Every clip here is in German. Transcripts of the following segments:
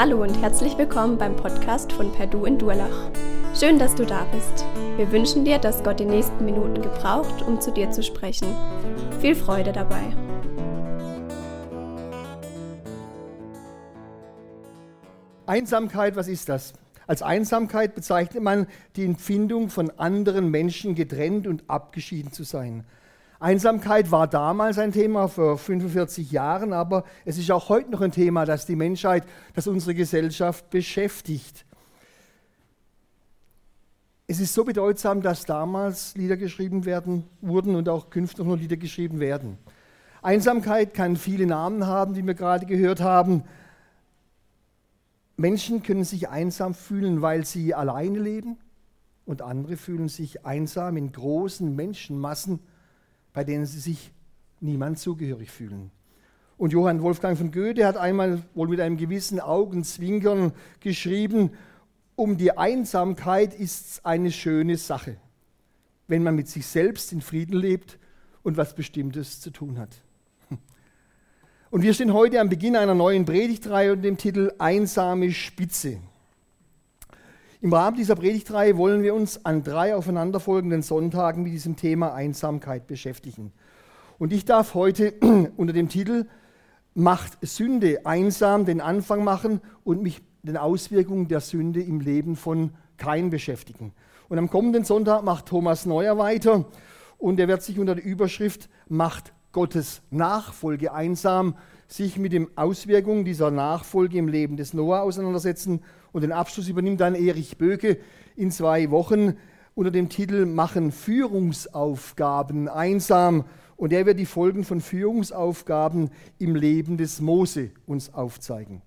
Hallo und herzlich willkommen beim Podcast von Perdu in Durlach. Schön, dass du da bist. Wir wünschen dir, dass Gott die nächsten Minuten gebraucht, um zu dir zu sprechen. Viel Freude dabei. Einsamkeit, was ist das? Als Einsamkeit bezeichnet man die Empfindung, von anderen Menschen getrennt und abgeschieden zu sein. Einsamkeit war damals ein Thema vor 45 Jahren, aber es ist auch heute noch ein Thema, das die Menschheit, das unsere Gesellschaft beschäftigt. Es ist so bedeutsam, dass damals Lieder geschrieben werden wurden und auch künftig noch Lieder geschrieben werden. Einsamkeit kann viele Namen haben, die wir gerade gehört haben. Menschen können sich einsam fühlen, weil sie alleine leben und andere fühlen sich einsam in großen Menschenmassen bei denen sie sich niemand zugehörig fühlen. Und Johann Wolfgang von Goethe hat einmal wohl mit einem gewissen Augenzwinkern geschrieben, um die Einsamkeit ist eine schöne Sache, wenn man mit sich selbst in Frieden lebt und was Bestimmtes zu tun hat. Und wir stehen heute am Beginn einer neuen Predigtreihe unter dem Titel Einsame Spitze. Im Rahmen dieser Predigtreihe wollen wir uns an drei aufeinanderfolgenden Sonntagen mit diesem Thema Einsamkeit beschäftigen. Und ich darf heute unter dem Titel Macht Sünde einsam den Anfang machen und mich den Auswirkungen der Sünde im Leben von Kain beschäftigen. Und am kommenden Sonntag macht Thomas Neuer weiter und er wird sich unter der Überschrift Macht Gottes Nachfolge einsam sich mit den Auswirkungen dieser Nachfolge im Leben des Noah auseinandersetzen. Und den Abschluss übernimmt dann Erich Böke in zwei Wochen unter dem Titel Machen Führungsaufgaben einsam. Und er wird die Folgen von Führungsaufgaben im Leben des Mose uns aufzeigen.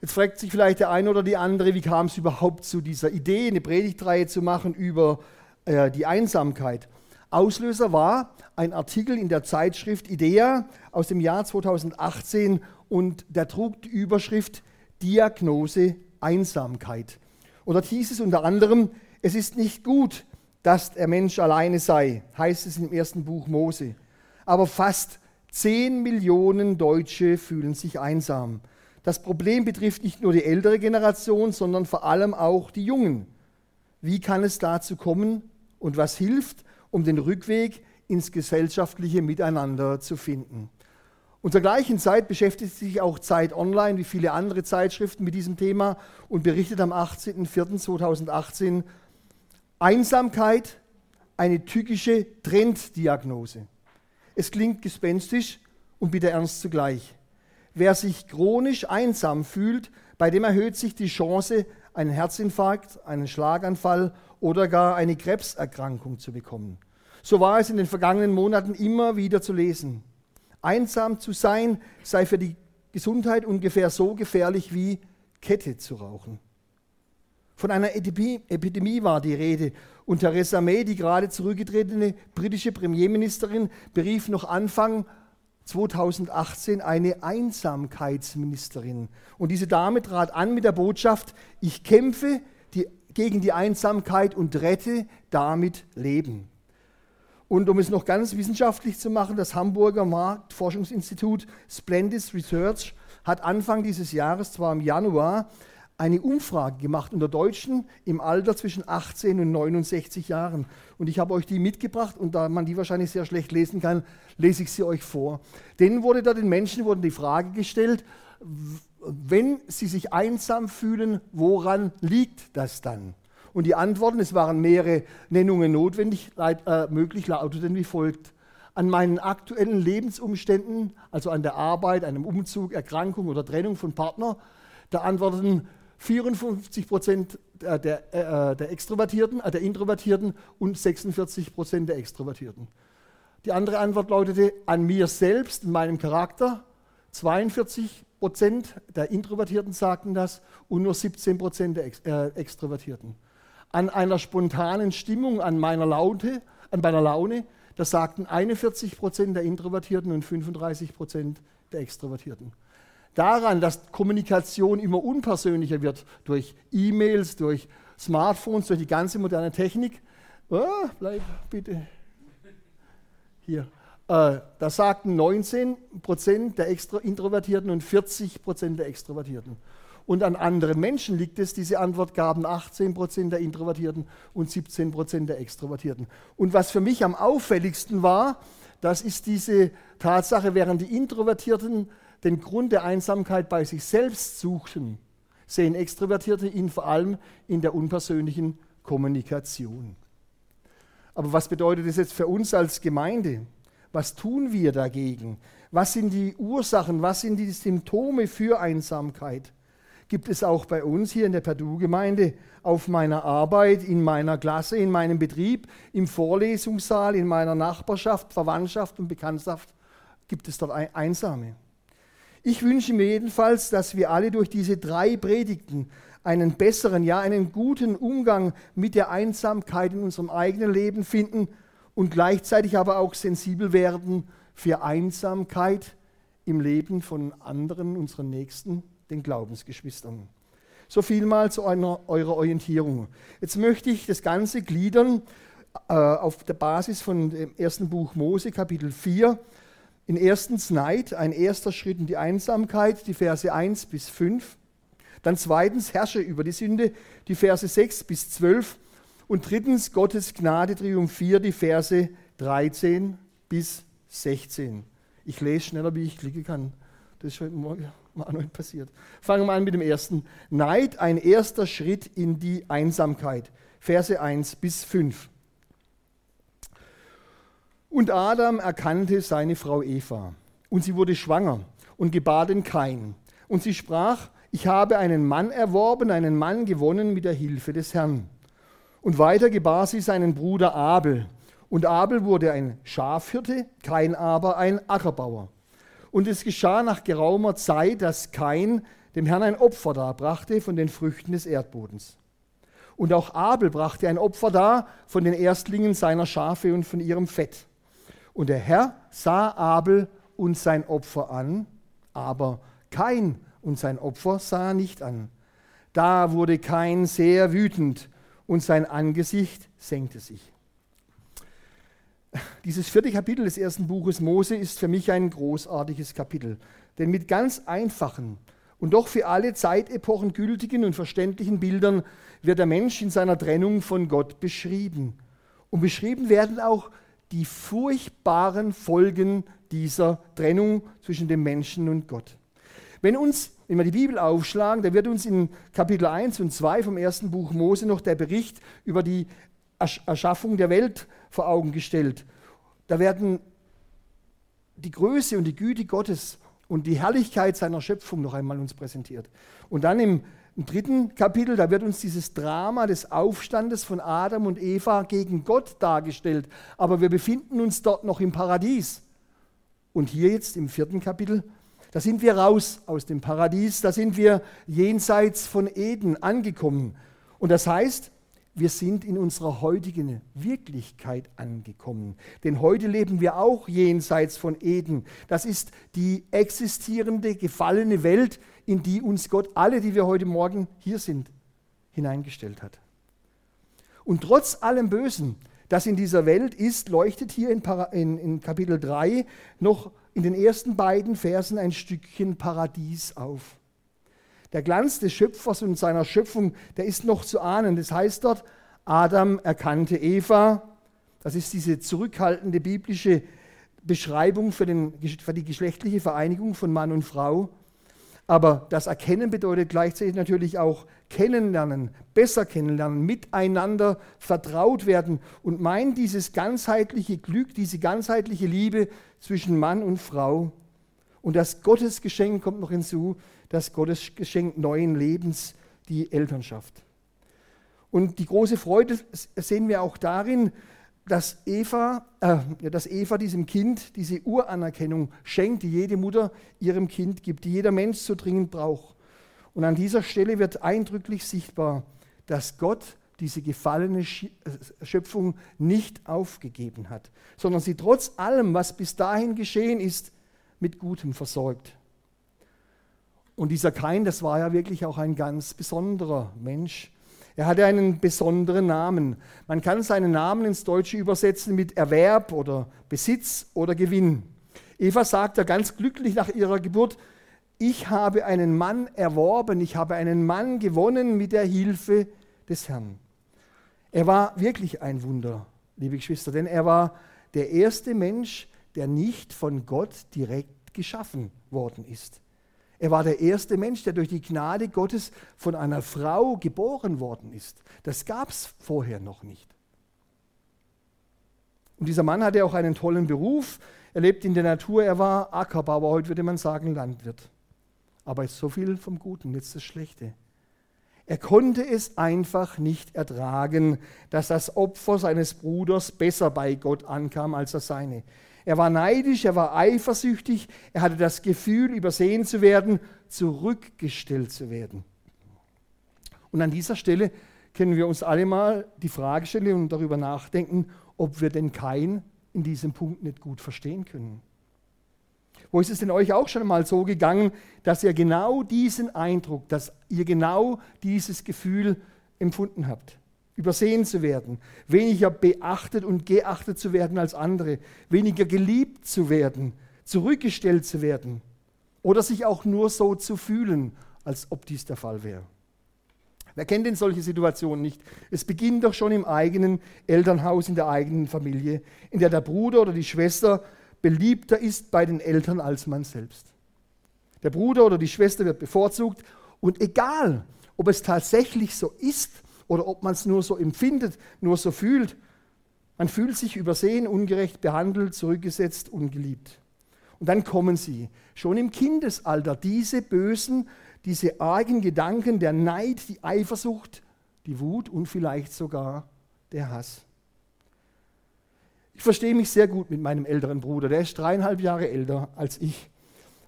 Jetzt fragt sich vielleicht der eine oder die andere, wie kam es überhaupt zu dieser Idee, eine Predigtreihe zu machen über äh, die Einsamkeit. Auslöser war ein Artikel in der Zeitschrift IDEA aus dem Jahr 2018 und der trug die Überschrift Diagnose Einsamkeit. Und dort hieß es unter anderem, es ist nicht gut, dass der Mensch alleine sei, heißt es im ersten Buch Mose. Aber fast 10 Millionen Deutsche fühlen sich einsam. Das Problem betrifft nicht nur die ältere Generation, sondern vor allem auch die Jungen. Wie kann es dazu kommen und was hilft, um den Rückweg ins gesellschaftliche Miteinander zu finden. Und zur gleichen Zeit beschäftigt sich auch Zeit Online, wie viele andere Zeitschriften, mit diesem Thema und berichtet am 18.04.2018 Einsamkeit, eine tückische Trenddiagnose. Es klingt gespenstisch und bitte ernst zugleich. Wer sich chronisch einsam fühlt, bei dem erhöht sich die Chance, einen Herzinfarkt, einen Schlaganfall oder gar eine Krebserkrankung zu bekommen. So war es in den vergangenen Monaten immer wieder zu lesen. Einsam zu sein sei für die Gesundheit ungefähr so gefährlich wie Kette zu rauchen. Von einer Epidemie war die Rede und Theresa May, die gerade zurückgetretene britische Premierministerin, berief noch Anfang 2018 eine Einsamkeitsministerin. Und diese Dame trat an mit der Botschaft, ich kämpfe die, gegen die Einsamkeit und rette damit Leben. Und um es noch ganz wissenschaftlich zu machen, das Hamburger Marktforschungsinstitut Splendid Research hat Anfang dieses Jahres, zwar im Januar, eine Umfrage gemacht unter Deutschen im Alter zwischen 18 und 69 Jahren. Und ich habe euch die mitgebracht und da man die wahrscheinlich sehr schlecht lesen kann, lese ich sie euch vor. Denen wurde da den Menschen wurde die Frage gestellt, wenn sie sich einsam fühlen, woran liegt das dann? Und die Antworten, es waren mehrere Nennungen notwendig, äh, möglich, lauteten wie folgt. An meinen aktuellen Lebensumständen, also an der Arbeit, einem Umzug, Erkrankung oder Trennung von Partner, da antworteten 54 Prozent der, der, äh, der Extrovertierten, äh, der Introvertierten und 46 Prozent der Extrovertierten. Die andere Antwort lautete an mir selbst, in meinem Charakter. 42 Prozent der Introvertierten sagten das und nur 17 Prozent der Ex äh, Extrovertierten. An einer spontanen Stimmung, an meiner Laute, an meiner Laune, das sagten 41 Prozent der Introvertierten und 35 Prozent der Extrovertierten. Daran, dass Kommunikation immer unpersönlicher wird durch E-Mails, durch Smartphones, durch die ganze moderne Technik. Oh, bleib bitte hier. Äh, da sagten 19 Prozent der Extra Introvertierten und 40 Prozent der Extrovertierten. Und an anderen Menschen liegt es. Diese Antwort gaben 18 Prozent der Introvertierten und 17 Prozent der Extrovertierten. Und was für mich am auffälligsten war, das ist diese Tatsache, während die Introvertierten den Grund der Einsamkeit bei sich selbst suchten, sehen Extrovertierte ihn vor allem in der unpersönlichen Kommunikation. Aber was bedeutet das jetzt für uns als Gemeinde? Was tun wir dagegen? Was sind die Ursachen? Was sind die Symptome für Einsamkeit? Gibt es auch bei uns hier in der Perdue-Gemeinde auf meiner Arbeit, in meiner Klasse, in meinem Betrieb, im Vorlesungssaal, in meiner Nachbarschaft, Verwandtschaft und Bekanntschaft, gibt es dort Einsame? Ich wünsche mir jedenfalls, dass wir alle durch diese drei Predigten einen besseren, ja einen guten Umgang mit der Einsamkeit in unserem eigenen Leben finden und gleichzeitig aber auch sensibel werden für Einsamkeit im Leben von anderen, unseren Nächsten, den Glaubensgeschwistern. So viel mal zu einer, eurer Orientierung. Jetzt möchte ich das Ganze gliedern äh, auf der Basis von dem ersten Buch Mose, Kapitel 4. In erstens Neid, ein erster Schritt in die Einsamkeit, die Verse 1 bis 5. Dann zweitens Herrsche über die Sünde, die Verse 6 bis 12. Und drittens Gottes Gnade triumphiert, die Verse 13 bis 16. Ich lese schneller, wie ich klicken kann. Das ist heute Noch passiert. Fangen wir an mit dem ersten. Neid, ein erster Schritt in die Einsamkeit. Verse 1 bis 5. Und Adam erkannte seine Frau Eva. Und sie wurde schwanger und gebar den Kain. Und sie sprach, ich habe einen Mann erworben, einen Mann gewonnen mit der Hilfe des Herrn. Und weiter gebar sie seinen Bruder Abel. Und Abel wurde ein Schafhirte, Kain aber ein Ackerbauer. Und es geschah nach geraumer Zeit, dass Kain dem Herrn ein Opfer darbrachte von den Früchten des Erdbodens. Und auch Abel brachte ein Opfer dar von den Erstlingen seiner Schafe und von ihrem Fett. Und der Herr sah Abel und sein Opfer an, aber Kain und sein Opfer sah nicht an. Da wurde Kain sehr wütend und sein Angesicht senkte sich. Dieses vierte Kapitel des ersten Buches Mose ist für mich ein großartiges Kapitel, denn mit ganz einfachen und doch für alle Zeitepochen gültigen und verständlichen Bildern wird der Mensch in seiner Trennung von Gott beschrieben. Und beschrieben werden auch die furchtbaren Folgen dieser Trennung zwischen dem Menschen und Gott. Wenn uns, wenn wir die Bibel aufschlagen, da wird uns in Kapitel 1 und 2 vom ersten Buch Mose noch der Bericht über die Erschaffung der Welt vor Augen gestellt. Da werden die Größe und die Güte Gottes und die Herrlichkeit seiner Schöpfung noch einmal uns präsentiert. Und dann im, im dritten Kapitel, da wird uns dieses Drama des Aufstandes von Adam und Eva gegen Gott dargestellt. Aber wir befinden uns dort noch im Paradies. Und hier jetzt im vierten Kapitel, da sind wir raus aus dem Paradies, da sind wir jenseits von Eden angekommen. Und das heißt, wir sind in unserer heutigen Wirklichkeit angekommen. Denn heute leben wir auch jenseits von Eden. Das ist die existierende, gefallene Welt, in die uns Gott, alle, die wir heute Morgen hier sind, hineingestellt hat. Und trotz allem Bösen, das in dieser Welt ist, leuchtet hier in, in, in Kapitel 3 noch in den ersten beiden Versen ein Stückchen Paradies auf. Der Glanz des Schöpfers und seiner Schöpfung, der ist noch zu ahnen. Das heißt dort, Adam erkannte Eva. Das ist diese zurückhaltende biblische Beschreibung für, den, für die geschlechtliche Vereinigung von Mann und Frau. Aber das Erkennen bedeutet gleichzeitig natürlich auch kennenlernen, besser kennenlernen, miteinander vertraut werden und meint dieses ganzheitliche Glück, diese ganzheitliche Liebe zwischen Mann und Frau. Und das Gottesgeschenk kommt noch hinzu, das Gottesgeschenk neuen Lebens, die Elternschaft. Und die große Freude sehen wir auch darin, dass Eva, äh, dass Eva diesem Kind diese Uranerkennung schenkt, die jede Mutter ihrem Kind gibt, die jeder Mensch so dringend braucht. Und an dieser Stelle wird eindrücklich sichtbar, dass Gott diese gefallene äh, Schöpfung nicht aufgegeben hat, sondern sie trotz allem, was bis dahin geschehen ist, mit Gutem versorgt. Und dieser Kain, das war ja wirklich auch ein ganz besonderer Mensch. Er hatte einen besonderen Namen. Man kann seinen Namen ins Deutsche übersetzen mit Erwerb oder Besitz oder Gewinn. Eva sagt ja ganz glücklich nach ihrer Geburt, ich habe einen Mann erworben, ich habe einen Mann gewonnen mit der Hilfe des Herrn. Er war wirklich ein Wunder, liebe Geschwister, denn er war der erste Mensch, der nicht von Gott direkt geschaffen worden ist. Er war der erste Mensch, der durch die Gnade Gottes von einer Frau geboren worden ist. Das gab es vorher noch nicht. Und dieser Mann hatte auch einen tollen Beruf. Er lebt in der Natur, er war Ackerbauer, heute würde man sagen Landwirt. Aber so viel vom Guten, jetzt das Schlechte. Er konnte es einfach nicht ertragen, dass das Opfer seines Bruders besser bei Gott ankam als das seine. Er war neidisch, er war eifersüchtig, er hatte das Gefühl, übersehen zu werden, zurückgestellt zu werden. Und an dieser Stelle können wir uns alle mal die Frage stellen und darüber nachdenken, ob wir denn kein in diesem Punkt nicht gut verstehen können. Wo ist es denn euch auch schon mal so gegangen, dass ihr genau diesen Eindruck, dass ihr genau dieses Gefühl empfunden habt? Übersehen zu werden, weniger beachtet und geachtet zu werden als andere, weniger geliebt zu werden, zurückgestellt zu werden oder sich auch nur so zu fühlen, als ob dies der Fall wäre. Wer kennt denn solche Situationen nicht? Es beginnt doch schon im eigenen Elternhaus, in der eigenen Familie, in der der Bruder oder die Schwester beliebter ist bei den Eltern als man selbst. Der Bruder oder die Schwester wird bevorzugt und egal, ob es tatsächlich so ist oder ob man es nur so empfindet, nur so fühlt, man fühlt sich übersehen, ungerecht behandelt, zurückgesetzt, ungeliebt. Und dann kommen sie, schon im Kindesalter, diese bösen, diese argen Gedanken, der Neid, die Eifersucht, die Wut und vielleicht sogar der Hass. Ich verstehe mich sehr gut mit meinem älteren Bruder. Der ist dreieinhalb Jahre älter als ich.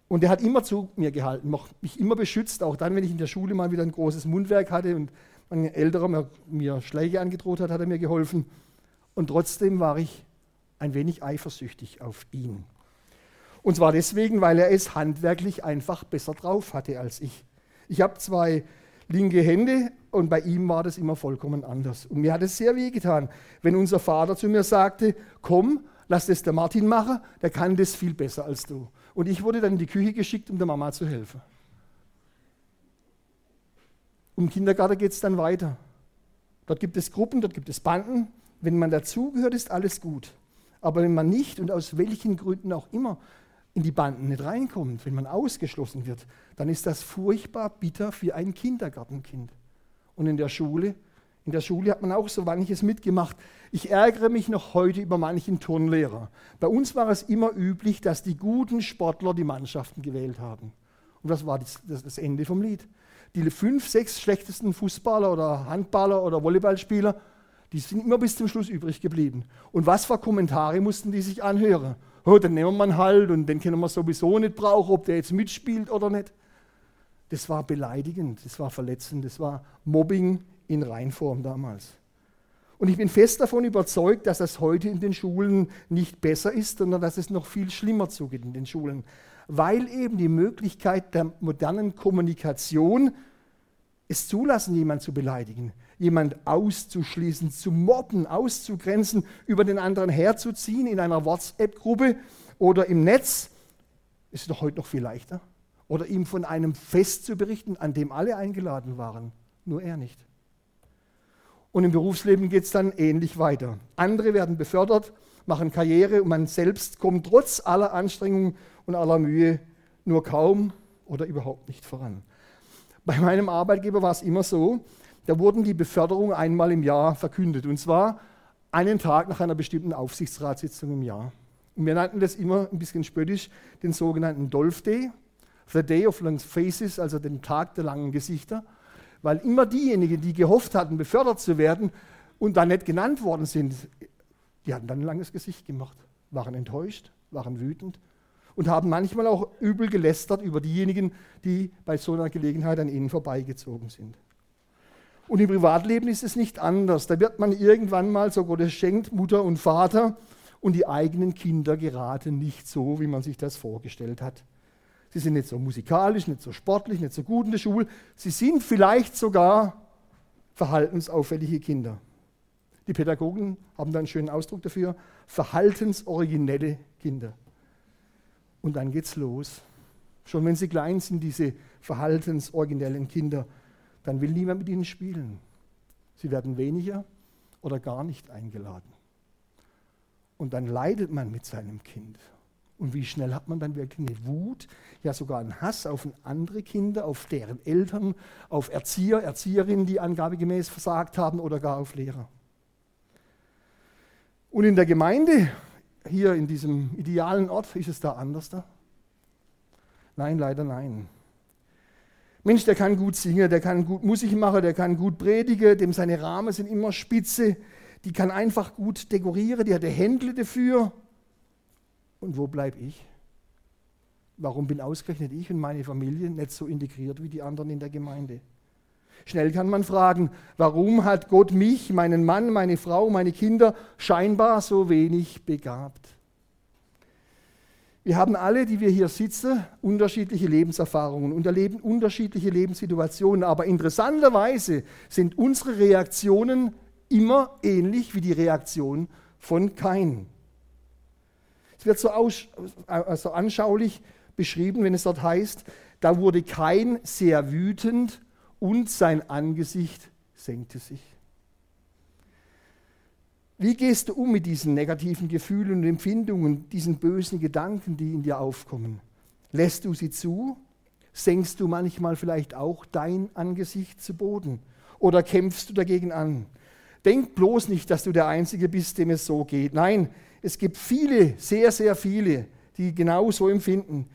Und der hat immer zu mir gehalten, mich immer beschützt, auch dann, wenn ich in der Schule mal wieder ein großes Mundwerk hatte und mein älterer mir, mir Schläge angedroht hat, hat er mir geholfen. Und trotzdem war ich ein wenig eifersüchtig auf ihn. Und zwar deswegen, weil er es handwerklich einfach besser drauf hatte als ich. Ich habe zwei linke Hände und bei ihm war das immer vollkommen anders. Und mir hat es sehr weh getan, wenn unser Vater zu mir sagte, komm, lass das der Martin machen, der kann das viel besser als du. Und ich wurde dann in die Küche geschickt, um der Mama zu helfen. Um Kindergarten geht es dann weiter. Dort gibt es Gruppen, dort gibt es Banden. Wenn man dazugehört, ist alles gut. Aber wenn man nicht und aus welchen Gründen auch immer in die Banden nicht reinkommt, wenn man ausgeschlossen wird, dann ist das furchtbar bitter für ein Kindergartenkind. Und in der Schule, in der Schule hat man auch so manches mitgemacht. Ich ärgere mich noch heute über manchen Turnlehrer. Bei uns war es immer üblich, dass die guten Sportler die Mannschaften gewählt haben. Und das war das, das Ende vom Lied. Die fünf, sechs schlechtesten Fußballer oder Handballer oder Volleyballspieler, die sind immer bis zum Schluss übrig geblieben. Und was für Kommentare mussten die sich anhören? oh, den nehmen wir halt und den können wir sowieso nicht brauchen, ob der jetzt mitspielt oder nicht. Das war beleidigend, das war verletzend, das war Mobbing in Reinform damals. Und ich bin fest davon überzeugt, dass das heute in den Schulen nicht besser ist, sondern dass es noch viel schlimmer zugeht in den Schulen, weil eben die Möglichkeit der modernen Kommunikation es zulassen, jemanden zu beleidigen, jemand auszuschließen, zu mobben, auszugrenzen, über den anderen herzuziehen in einer WhatsApp-Gruppe oder im Netz, ist doch heute noch viel leichter. Oder ihm von einem Fest zu berichten, an dem alle eingeladen waren, nur er nicht. Und im Berufsleben geht es dann ähnlich weiter. Andere werden befördert, machen Karriere und man selbst kommt trotz aller Anstrengungen und aller Mühe nur kaum oder überhaupt nicht voran. Bei meinem Arbeitgeber war es immer so, da wurden die Beförderungen einmal im Jahr verkündet. Und zwar einen Tag nach einer bestimmten Aufsichtsratssitzung im Jahr. Und wir nannten das immer ein bisschen spöttisch den sogenannten Dolph Day, The Day of Long Faces, also den Tag der langen Gesichter, weil immer diejenigen, die gehofft hatten, befördert zu werden und dann nicht genannt worden sind, die hatten dann ein langes Gesicht gemacht, waren enttäuscht, waren wütend und haben manchmal auch übel gelästert über diejenigen, die bei so einer Gelegenheit an ihnen vorbeigezogen sind. Und im Privatleben ist es nicht anders. Da wird man irgendwann mal, so Gott es schenkt, Mutter und Vater und die eigenen Kinder geraten nicht so, wie man sich das vorgestellt hat. Sie sind nicht so musikalisch, nicht so sportlich, nicht so gut in der Schule. Sie sind vielleicht sogar verhaltensauffällige Kinder. Die Pädagogen haben da einen schönen Ausdruck dafür, verhaltensoriginelle Kinder. Und dann geht's los. Schon wenn sie klein sind, diese verhaltensoriginellen Kinder, dann will niemand mit ihnen spielen. Sie werden weniger oder gar nicht eingeladen. Und dann leidet man mit seinem Kind. Und wie schnell hat man dann wirklich eine Wut, ja sogar einen Hass auf andere Kinder, auf deren Eltern, auf Erzieher, Erzieherinnen, die angabegemäß versagt haben oder gar auf Lehrer. Und in der Gemeinde, hier in diesem idealen Ort, ist es da anders da? Nein, leider nein. Mensch, der kann gut singen, der kann gut Musik machen, der kann gut predigen, dem seine Rahmen sind immer spitze, die kann einfach gut dekorieren, die hat Händle dafür. Und wo bleibe ich? Warum bin ausgerechnet ich und meine Familie nicht so integriert wie die anderen in der Gemeinde? Schnell kann man fragen, warum hat Gott mich, meinen Mann, meine Frau, meine Kinder scheinbar so wenig begabt? Wir haben alle, die wir hier sitzen, unterschiedliche Lebenserfahrungen und erleben unterschiedliche Lebenssituationen, aber interessanterweise sind unsere Reaktionen immer ähnlich wie die Reaktion von Kain. Es wird so, aus, also anschaulich beschrieben, wenn es dort heißt, da wurde kein sehr wütend und sein Angesicht senkte sich. Wie gehst du um mit diesen negativen Gefühlen und Empfindungen, diesen bösen Gedanken, die in dir aufkommen? Lässt du sie zu? Senkst du manchmal vielleicht auch dein Angesicht zu Boden? Oder kämpfst du dagegen an? Denk bloß nicht, dass du der Einzige bist, dem es so geht. Nein, es gibt viele, sehr, sehr viele, die genau so empfinden.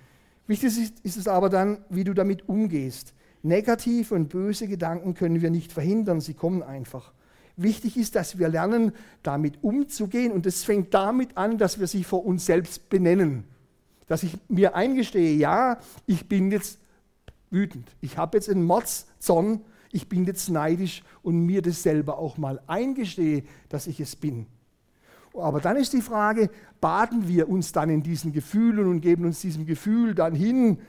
Wichtig ist, es aber dann, wie du damit umgehst. Negative und böse Gedanken können wir nicht verhindern, sie kommen einfach. Wichtig ist, dass wir lernen, damit umzugehen und es fängt damit an, dass wir sie vor uns selbst benennen. Dass ich mir eingestehe, ja, ich bin jetzt wütend, ich habe jetzt einen Mordszorn, ich bin jetzt neidisch und mir das selber auch mal eingestehe, dass ich es bin. Aber dann ist die Frage, baden wir uns dann in diesen Gefühlen und geben uns diesem Gefühl dann hin?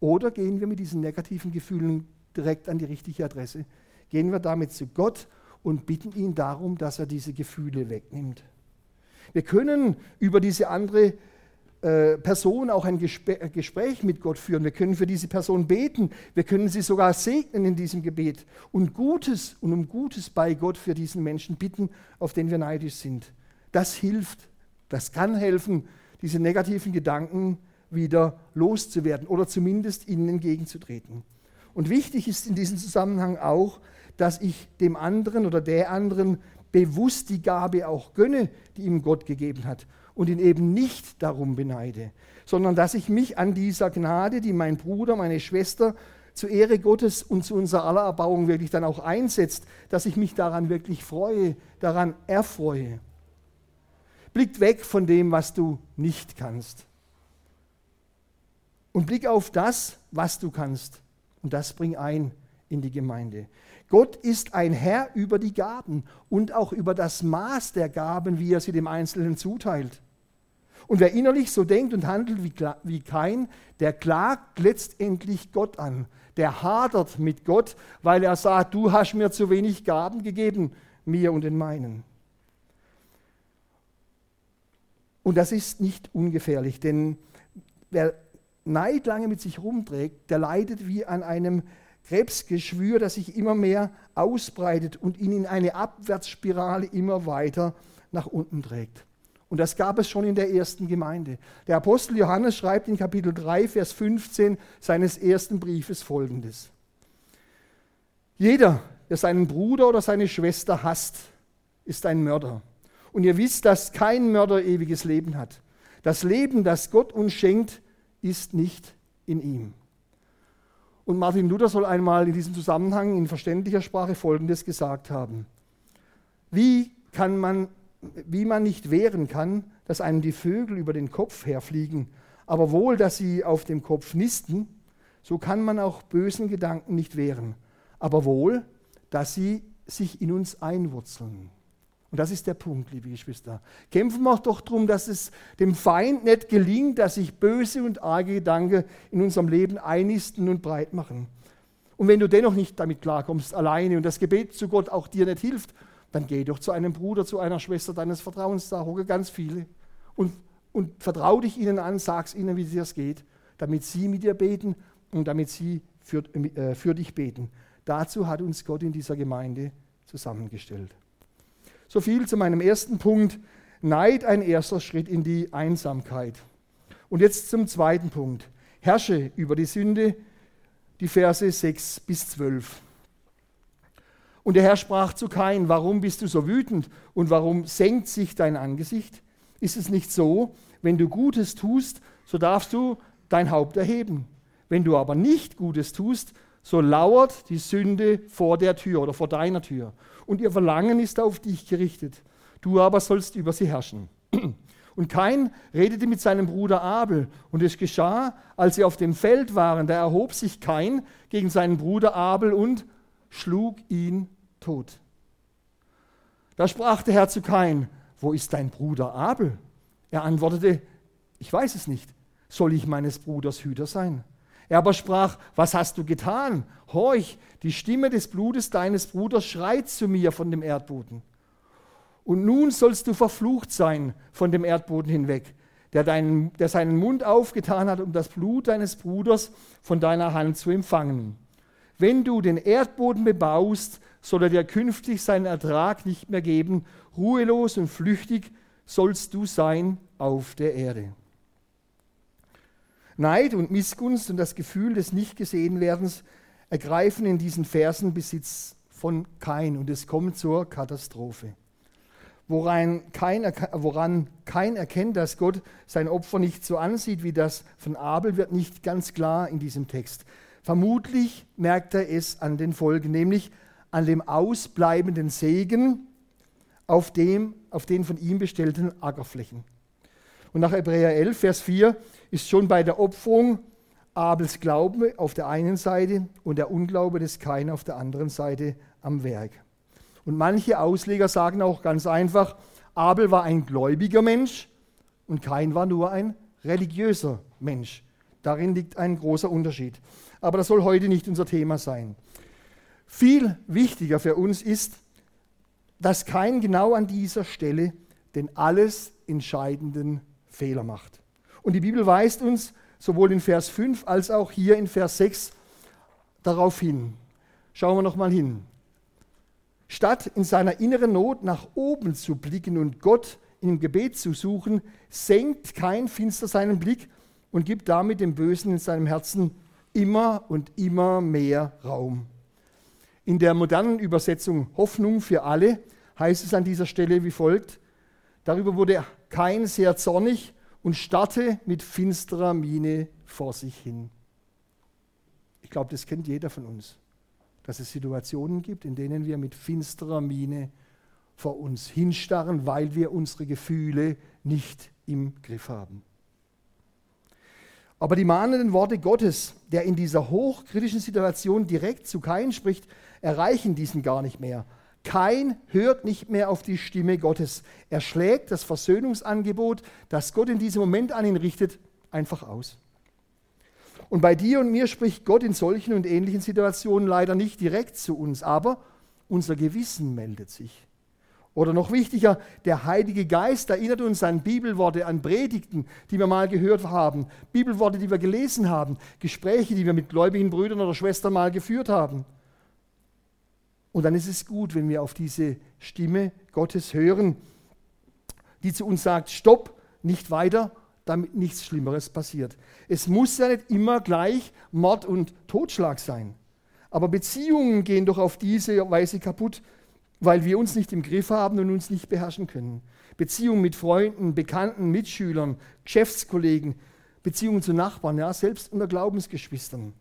Oder gehen wir mit diesen negativen Gefühlen direkt an die richtige Adresse? Gehen wir damit zu Gott und bitten ihn darum, dass er diese Gefühle wegnimmt? Wir können über diese andere äh, Person auch ein äh, Gespräch mit Gott führen. Wir können für diese Person beten. Wir können sie sogar segnen in diesem Gebet und Gutes und um Gutes bei Gott für diesen Menschen bitten, auf den wir neidisch sind. Das hilft, das kann helfen, diese negativen Gedanken wieder loszuwerden oder zumindest ihnen entgegenzutreten. Und wichtig ist in diesem Zusammenhang auch, dass ich dem anderen oder der anderen bewusst die Gabe auch gönne, die ihm Gott gegeben hat und ihn eben nicht darum beneide, sondern dass ich mich an dieser Gnade, die mein Bruder, meine Schwester zur Ehre Gottes und zu unserer aller Erbauung wirklich dann auch einsetzt, dass ich mich daran wirklich freue, daran erfreue. Blickt weg von dem, was du nicht kannst. Und blick auf das, was du kannst. Und das bring ein in die Gemeinde. Gott ist ein Herr über die Gaben und auch über das Maß der Gaben, wie er sie dem Einzelnen zuteilt. Und wer innerlich so denkt und handelt wie, wie kein, der klagt letztendlich Gott an. Der hadert mit Gott, weil er sagt, du hast mir zu wenig Gaben gegeben, mir und den meinen. Und das ist nicht ungefährlich, denn wer Neid lange mit sich rumträgt, der leidet wie an einem Krebsgeschwür, das sich immer mehr ausbreitet und ihn in eine Abwärtsspirale immer weiter nach unten trägt. Und das gab es schon in der ersten Gemeinde. Der Apostel Johannes schreibt in Kapitel 3, Vers 15 seines ersten Briefes folgendes. Jeder, der seinen Bruder oder seine Schwester hasst, ist ein Mörder. Und ihr wisst, dass kein Mörder ewiges Leben hat. Das Leben, das Gott uns schenkt, ist nicht in ihm. Und Martin Luther soll einmal in diesem Zusammenhang in verständlicher Sprache Folgendes gesagt haben. Wie kann man wie man nicht wehren kann, dass einem die Vögel über den Kopf herfliegen, aber wohl, dass sie auf dem Kopf nisten, so kann man auch bösen Gedanken nicht wehren, aber wohl, dass sie sich in uns einwurzeln. Und das ist der Punkt, liebe Geschwister. Kämpfen wir doch darum, dass es dem Feind nicht gelingt, dass sich böse und arge Gedanken in unserem Leben einnisten und breit machen. Und wenn du dennoch nicht damit klarkommst, alleine und das Gebet zu Gott auch dir nicht hilft, dann geh doch zu einem Bruder, zu einer Schwester deines Vertrauens, da hocke ganz viele und und vertrau dich ihnen an, sag's ihnen, wie es dir geht, damit sie mit dir beten und damit sie für, äh, für dich beten. Dazu hat uns Gott in dieser Gemeinde zusammengestellt. So viel zu meinem ersten Punkt. Neid ein erster Schritt in die Einsamkeit. Und jetzt zum zweiten Punkt. Herrsche über die Sünde, die Verse 6 bis 12. Und der Herr sprach zu Kain, warum bist du so wütend und warum senkt sich dein Angesicht? Ist es nicht so, wenn du Gutes tust, so darfst du dein Haupt erheben. Wenn du aber nicht Gutes tust, so lauert die Sünde vor der Tür oder vor deiner Tür. Und ihr Verlangen ist auf dich gerichtet. Du aber sollst über sie herrschen. Und Kain redete mit seinem Bruder Abel. Und es geschah, als sie auf dem Feld waren, da erhob sich Kain gegen seinen Bruder Abel und schlug ihn tot. Da sprach der Herr zu Kain, wo ist dein Bruder Abel? Er antwortete, ich weiß es nicht. Soll ich meines Bruders Hüter sein? Er aber sprach, was hast du getan? Horch, die Stimme des Blutes deines Bruders schreit zu mir von dem Erdboden. Und nun sollst du verflucht sein von dem Erdboden hinweg, der, deinen, der seinen Mund aufgetan hat, um das Blut deines Bruders von deiner Hand zu empfangen. Wenn du den Erdboden bebaust, soll er dir künftig seinen Ertrag nicht mehr geben. Ruhelos und flüchtig sollst du sein auf der Erde. Neid und Missgunst und das Gefühl des Nicht-Gesehen-Werdens ergreifen in diesen Versen Besitz von Kain und es kommt zur Katastrophe. Woran kein, woran kein erkennt, dass Gott sein Opfer nicht so ansieht wie das von Abel, wird nicht ganz klar in diesem Text. Vermutlich merkt er es an den Folgen, nämlich an dem ausbleibenden Segen auf, dem, auf den von ihm bestellten Ackerflächen. Und nach Hebräer 11, Vers 4 ist schon bei der Opferung Abels Glaube auf der einen Seite und der Unglaube des Kain auf der anderen Seite am Werk. Und manche Ausleger sagen auch ganz einfach, Abel war ein gläubiger Mensch und Kain war nur ein religiöser Mensch. Darin liegt ein großer Unterschied. Aber das soll heute nicht unser Thema sein. Viel wichtiger für uns ist, dass kein genau an dieser Stelle den alles entscheidenden Fehler macht. Und die Bibel weist uns sowohl in Vers 5 als auch hier in Vers 6 darauf hin. Schauen wir nochmal hin. Statt in seiner inneren Not nach oben zu blicken und Gott im Gebet zu suchen, senkt kein Finster seinen Blick und gibt damit dem Bösen in seinem Herzen immer und immer mehr Raum. In der modernen Übersetzung Hoffnung für alle heißt es an dieser Stelle wie folgt. Darüber wurde kein sehr zornig und starrte mit finsterer Miene vor sich hin. Ich glaube, das kennt jeder von uns, dass es Situationen gibt, in denen wir mit finsterer Miene vor uns hinstarren, weil wir unsere Gefühle nicht im Griff haben. Aber die mahnenden Worte Gottes, der in dieser hochkritischen Situation direkt zu Kain spricht, erreichen diesen gar nicht mehr. Kain hört nicht mehr auf die Stimme Gottes. Er schlägt das Versöhnungsangebot, das Gott in diesem Moment an ihn richtet, einfach aus. Und bei dir und mir spricht Gott in solchen und ähnlichen Situationen leider nicht direkt zu uns, aber unser Gewissen meldet sich. Oder noch wichtiger, der Heilige Geist erinnert uns an Bibelworte, an Predigten, die wir mal gehört haben, Bibelworte, die wir gelesen haben, Gespräche, die wir mit gläubigen Brüdern oder Schwestern mal geführt haben. Und dann ist es gut, wenn wir auf diese Stimme Gottes hören, die zu uns sagt, stopp, nicht weiter, damit nichts Schlimmeres passiert. Es muss ja nicht immer gleich Mord und Totschlag sein. Aber Beziehungen gehen doch auf diese Weise kaputt, weil wir uns nicht im Griff haben und uns nicht beherrschen können. Beziehungen mit Freunden, Bekannten, Mitschülern, Geschäftskollegen, Beziehungen zu Nachbarn, ja, selbst unter Glaubensgeschwistern.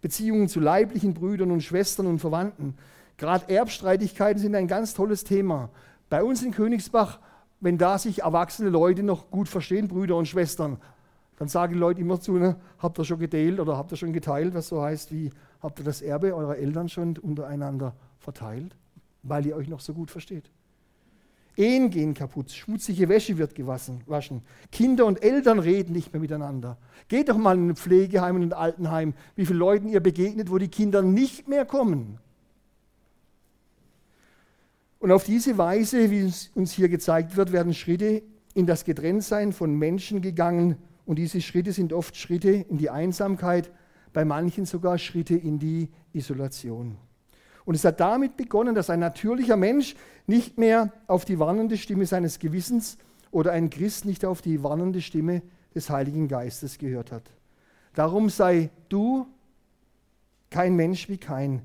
Beziehungen zu leiblichen Brüdern und Schwestern und Verwandten. Gerade Erbstreitigkeiten sind ein ganz tolles Thema. Bei uns in Königsbach, wenn da sich erwachsene Leute noch gut verstehen, Brüder und Schwestern, dann sagen die Leute immer zu, ne, habt ihr schon geteilt oder habt ihr schon geteilt, was so heißt wie, habt ihr das Erbe eurer Eltern schon untereinander verteilt? weil ihr euch noch so gut versteht. Ehen gehen kaputt, schmutzige Wäsche wird gewaschen, waschen. Kinder und Eltern reden nicht mehr miteinander. Geht doch mal in ein Pflegeheim und ein Altenheim, wie viele Leuten ihr begegnet, wo die Kinder nicht mehr kommen. Und auf diese Weise, wie es uns hier gezeigt wird, werden Schritte in das Getrenntsein von Menschen gegangen und diese Schritte sind oft Schritte in die Einsamkeit, bei manchen sogar Schritte in die Isolation. Und es hat damit begonnen, dass ein natürlicher Mensch nicht mehr auf die warnende Stimme seines Gewissens oder ein Christ nicht auf die warnende Stimme des Heiligen Geistes gehört hat. Darum sei du kein Mensch wie kein,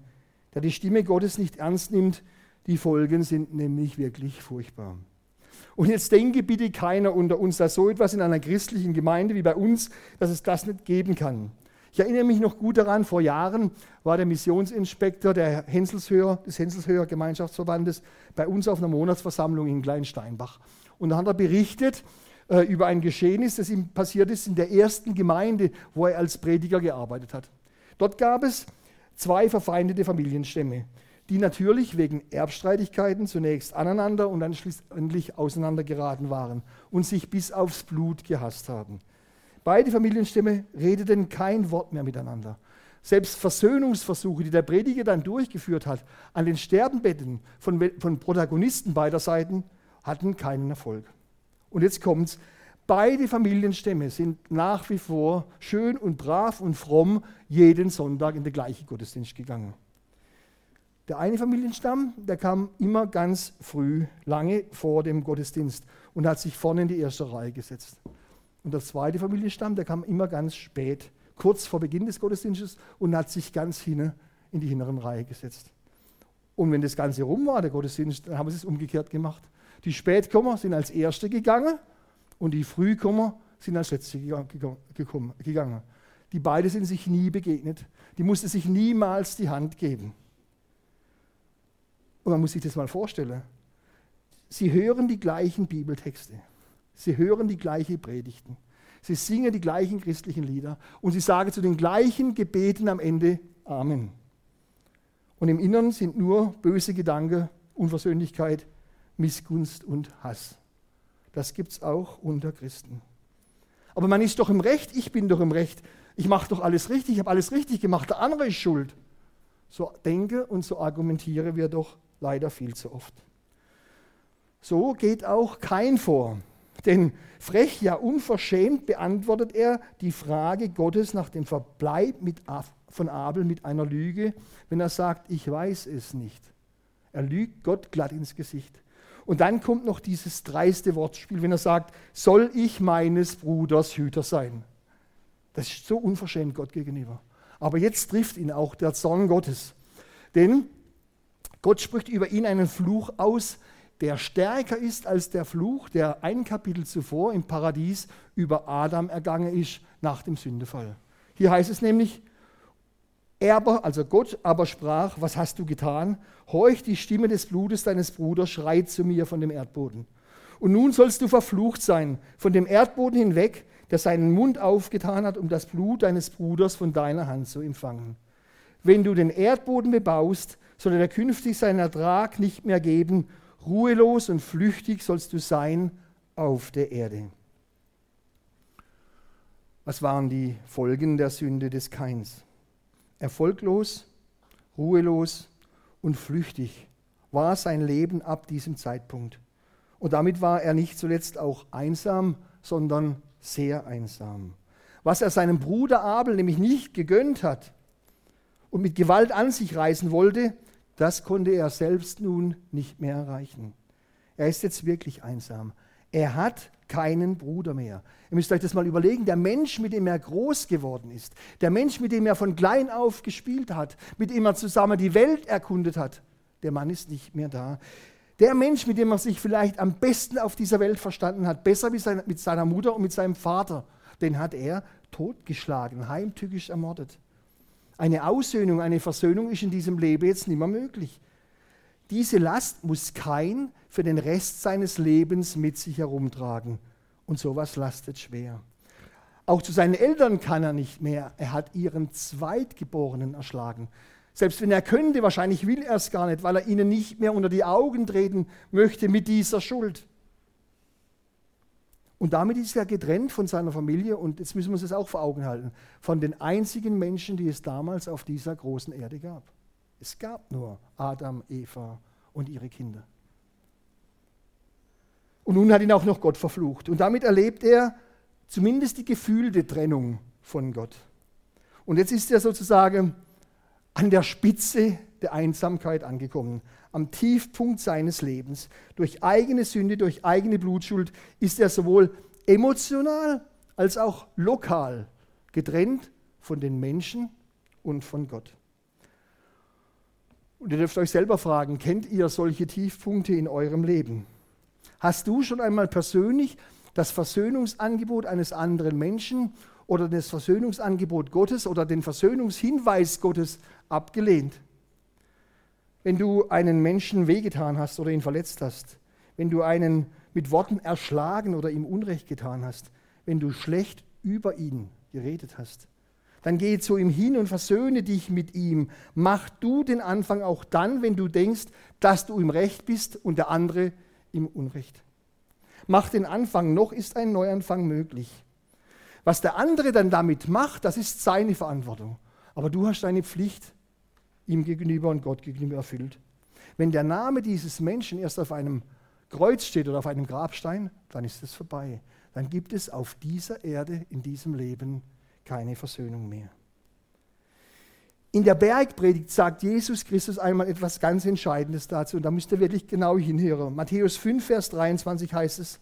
der die Stimme Gottes nicht ernst nimmt. Die Folgen sind nämlich wirklich furchtbar. Und jetzt denke bitte keiner unter uns, dass so etwas in einer christlichen Gemeinde wie bei uns, dass es das nicht geben kann. Ich erinnere mich noch gut daran, vor Jahren war der Missionsinspektor der Henselshöher, des Henselshöher Gemeinschaftsverbandes bei uns auf einer Monatsversammlung in Kleinsteinbach. Und da hat er berichtet äh, über ein Geschehnis, das ihm passiert ist in der ersten Gemeinde, wo er als Prediger gearbeitet hat. Dort gab es zwei verfeindete Familienstämme, die natürlich wegen Erbstreitigkeiten zunächst aneinander und dann schließlich auseinandergeraten waren und sich bis aufs Blut gehasst haben. Beide Familienstämme redeten kein Wort mehr miteinander. Selbst Versöhnungsversuche, die der Prediger dann durchgeführt hat, an den Sterbenbetten von, von Protagonisten beider Seiten, hatten keinen Erfolg. Und jetzt kommt's. Beide Familienstämme sind nach wie vor schön und brav und fromm jeden Sonntag in den gleichen Gottesdienst gegangen. Der eine Familienstamm, der kam immer ganz früh, lange vor dem Gottesdienst und hat sich vorne in die erste Reihe gesetzt. Und der zweite Familienstamm, der kam immer ganz spät, kurz vor Beginn des Gottesdienstes und hat sich ganz hinten in die hinteren Reihe gesetzt. Und wenn das Ganze rum war, der Gottesdienst, dann haben sie es umgekehrt gemacht. Die Spätkommer sind als Erste gegangen und die Frühkommer sind als Letzte gegangen. Die beiden sind sich nie begegnet. Die mussten sich niemals die Hand geben. Und man muss sich das mal vorstellen. Sie hören die gleichen Bibeltexte. Sie hören die gleichen Predigten. Sie singen die gleichen christlichen Lieder und sie sagen zu den gleichen Gebeten am Ende Amen. Und im Inneren sind nur böse Gedanken, Unversöhnlichkeit, Missgunst und Hass. Das gibt es auch unter Christen. Aber man ist doch im Recht, ich bin doch im Recht, ich mache doch alles richtig, ich habe alles richtig gemacht, der andere ist schuld. So denke und so argumentiere wir doch leider viel zu oft. So geht auch kein vor. Denn frech, ja unverschämt beantwortet er die Frage Gottes nach dem Verbleib von Abel mit einer Lüge, wenn er sagt, ich weiß es nicht. Er lügt Gott glatt ins Gesicht. Und dann kommt noch dieses dreiste Wortspiel, wenn er sagt, soll ich meines Bruders Hüter sein? Das ist so unverschämt Gott gegenüber. Aber jetzt trifft ihn auch der Zorn Gottes. Denn Gott spricht über ihn einen Fluch aus, der stärker ist als der Fluch, der ein Kapitel zuvor im Paradies über Adam ergangen ist nach dem Sündefall. Hier heißt es nämlich, er, also Gott aber sprach, was hast du getan? Horch, die Stimme des Blutes deines Bruders schreit zu mir von dem Erdboden. Und nun sollst du verflucht sein von dem Erdboden hinweg, der seinen Mund aufgetan hat, um das Blut deines Bruders von deiner Hand zu empfangen. Wenn du den Erdboden bebaust, soll er künftig seinen Ertrag nicht mehr geben. Ruhelos und flüchtig sollst du sein auf der Erde. Was waren die Folgen der Sünde des Kains? Erfolglos, ruhelos und flüchtig war sein Leben ab diesem Zeitpunkt. Und damit war er nicht zuletzt auch einsam, sondern sehr einsam. Was er seinem Bruder Abel nämlich nicht gegönnt hat und mit Gewalt an sich reißen wollte, das konnte er selbst nun nicht mehr erreichen. Er ist jetzt wirklich einsam. Er hat keinen Bruder mehr. Ihr müsst euch das mal überlegen. Der Mensch, mit dem er groß geworden ist, der Mensch, mit dem er von klein auf gespielt hat, mit dem er zusammen die Welt erkundet hat, der Mann ist nicht mehr da. Der Mensch, mit dem er sich vielleicht am besten auf dieser Welt verstanden hat, besser mit seiner Mutter und mit seinem Vater, den hat er totgeschlagen, heimtückisch ermordet. Eine Aussöhnung, eine Versöhnung ist in diesem Leben jetzt nicht mehr möglich. Diese Last muss kein für den Rest seines Lebens mit sich herumtragen. Und sowas lastet schwer. Auch zu seinen Eltern kann er nicht mehr. Er hat ihren Zweitgeborenen erschlagen. Selbst wenn er könnte, wahrscheinlich will er es gar nicht, weil er ihnen nicht mehr unter die Augen treten möchte mit dieser Schuld. Und damit ist er getrennt von seiner Familie und jetzt müssen wir uns das auch vor Augen halten, von den einzigen Menschen, die es damals auf dieser großen Erde gab. Es gab nur Adam, Eva und ihre Kinder. Und nun hat ihn auch noch Gott verflucht. Und damit erlebt er zumindest die gefühlte Trennung von Gott. Und jetzt ist er sozusagen an der Spitze der Einsamkeit angekommen, am Tiefpunkt seines Lebens. Durch eigene Sünde, durch eigene Blutschuld ist er sowohl emotional als auch lokal getrennt von den Menschen und von Gott. Und ihr dürft euch selber fragen, kennt ihr solche Tiefpunkte in eurem Leben? Hast du schon einmal persönlich das Versöhnungsangebot eines anderen Menschen oder das Versöhnungsangebot Gottes oder den Versöhnungshinweis Gottes abgelehnt? Wenn du einen Menschen wehgetan hast oder ihn verletzt hast, wenn du einen mit Worten erschlagen oder ihm Unrecht getan hast, wenn du schlecht über ihn geredet hast, dann geh zu ihm hin und versöhne dich mit ihm. Mach du den Anfang auch dann, wenn du denkst, dass du im Recht bist und der andere im Unrecht. Mach den Anfang, noch ist ein Neuanfang möglich. Was der andere dann damit macht, das ist seine Verantwortung. Aber du hast deine Pflicht ihm gegenüber und Gott gegenüber erfüllt. Wenn der Name dieses Menschen erst auf einem Kreuz steht oder auf einem Grabstein, dann ist es vorbei. Dann gibt es auf dieser Erde, in diesem Leben, keine Versöhnung mehr. In der Bergpredigt sagt Jesus Christus einmal etwas ganz Entscheidendes dazu und da müsst ihr wirklich genau hinhören. Matthäus 5, Vers 23 heißt es,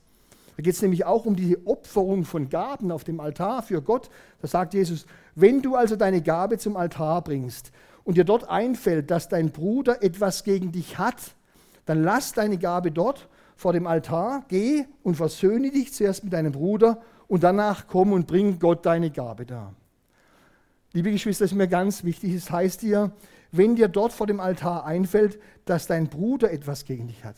da geht es nämlich auch um die Opferung von Gaben auf dem Altar für Gott. Da sagt Jesus, wenn du also deine Gabe zum Altar bringst und dir dort einfällt, dass dein Bruder etwas gegen dich hat, dann lass deine Gabe dort vor dem Altar, geh und versöhne dich zuerst mit deinem Bruder und danach komm und bring Gott deine Gabe dar. Liebe Geschwister, das ist mir ganz wichtig. Es heißt dir, wenn dir dort vor dem Altar einfällt, dass dein Bruder etwas gegen dich hat.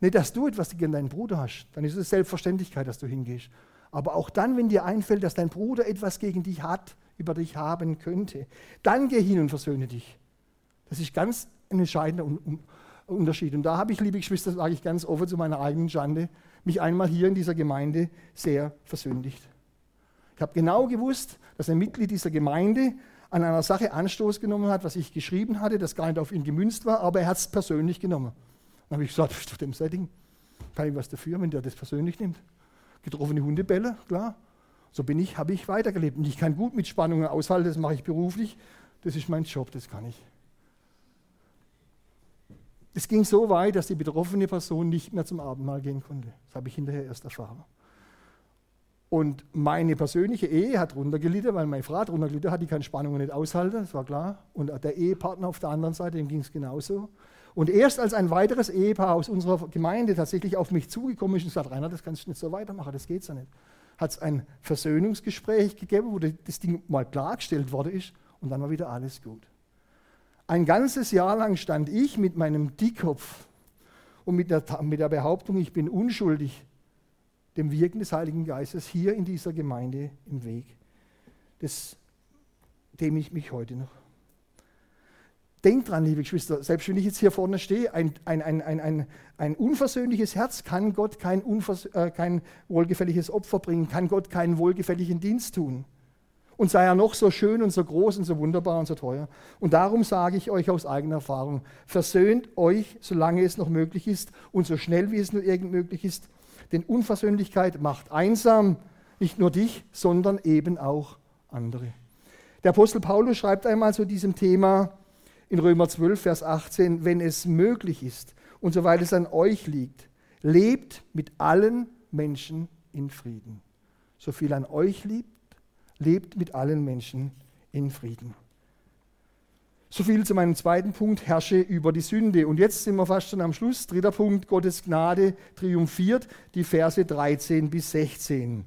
Nicht, dass du etwas gegen deinen Bruder hast, dann ist es Selbstverständlichkeit, dass du hingehst. Aber auch dann, wenn dir einfällt, dass dein Bruder etwas gegen dich hat, über dich haben könnte, dann geh hin und versöhne dich. Das ist ganz ein entscheidender Unterschied. Und da habe ich, liebe Geschwister, sage ich ganz offen zu meiner eigenen Schande, mich einmal hier in dieser Gemeinde sehr versündigt. Ich habe genau gewusst, dass ein Mitglied dieser Gemeinde an einer Sache Anstoß genommen hat, was ich geschrieben hatte, das gar nicht auf ihn gemünzt war, aber er hat es persönlich genommen. Dann habe ich gesagt, auf dem Setting kann ich was dafür, wenn der das persönlich nimmt. Getroffene Hundebälle, klar. So bin ich, habe ich weitergelebt. Und ich kann gut mit Spannungen aushalten, das mache ich beruflich. Das ist mein Job, das kann ich. Es ging so weit, dass die betroffene Person nicht mehr zum Abendmahl gehen konnte. Das habe ich hinterher erst erfahren. Und meine persönliche Ehe hat runtergelitten, weil meine Frau runtergelitten hat, die kann Spannungen nicht aushalten, das war klar. Und der Ehepartner auf der anderen Seite, dem ging es genauso. Und erst als ein weiteres Ehepaar aus unserer Gemeinde tatsächlich auf mich zugekommen ist und gesagt, Rainer, das kannst du nicht so weitermachen, das geht so nicht, hat es ein Versöhnungsgespräch gegeben, wo das Ding mal klargestellt worden ist und dann war wieder alles gut. Ein ganzes Jahr lang stand ich mit meinem Dickkopf und mit der, mit der Behauptung, ich bin unschuldig, dem Wirken des Heiligen Geistes hier in dieser Gemeinde im Weg. Das, dem ich mich heute noch. Denkt dran, liebe Geschwister, selbst wenn ich jetzt hier vorne stehe, ein, ein, ein, ein, ein, ein unversöhnliches Herz kann Gott kein, äh, kein wohlgefälliges Opfer bringen, kann Gott keinen wohlgefälligen Dienst tun und sei er noch so schön und so groß und so wunderbar und so teuer. Und darum sage ich euch aus eigener Erfahrung, versöhnt euch, solange es noch möglich ist und so schnell wie es nur irgend möglich ist, denn Unversöhnlichkeit macht einsam, nicht nur dich, sondern eben auch andere. Der Apostel Paulus schreibt einmal zu diesem Thema in Römer 12, Vers 18, wenn es möglich ist und soweit es an euch liegt, lebt mit allen Menschen in Frieden. So viel an euch liegt, lebt mit allen Menschen in Frieden. So viel zu meinem zweiten Punkt, herrsche über die Sünde. Und jetzt sind wir fast schon am Schluss. Dritter Punkt, Gottes Gnade triumphiert, die Verse 13 bis 16.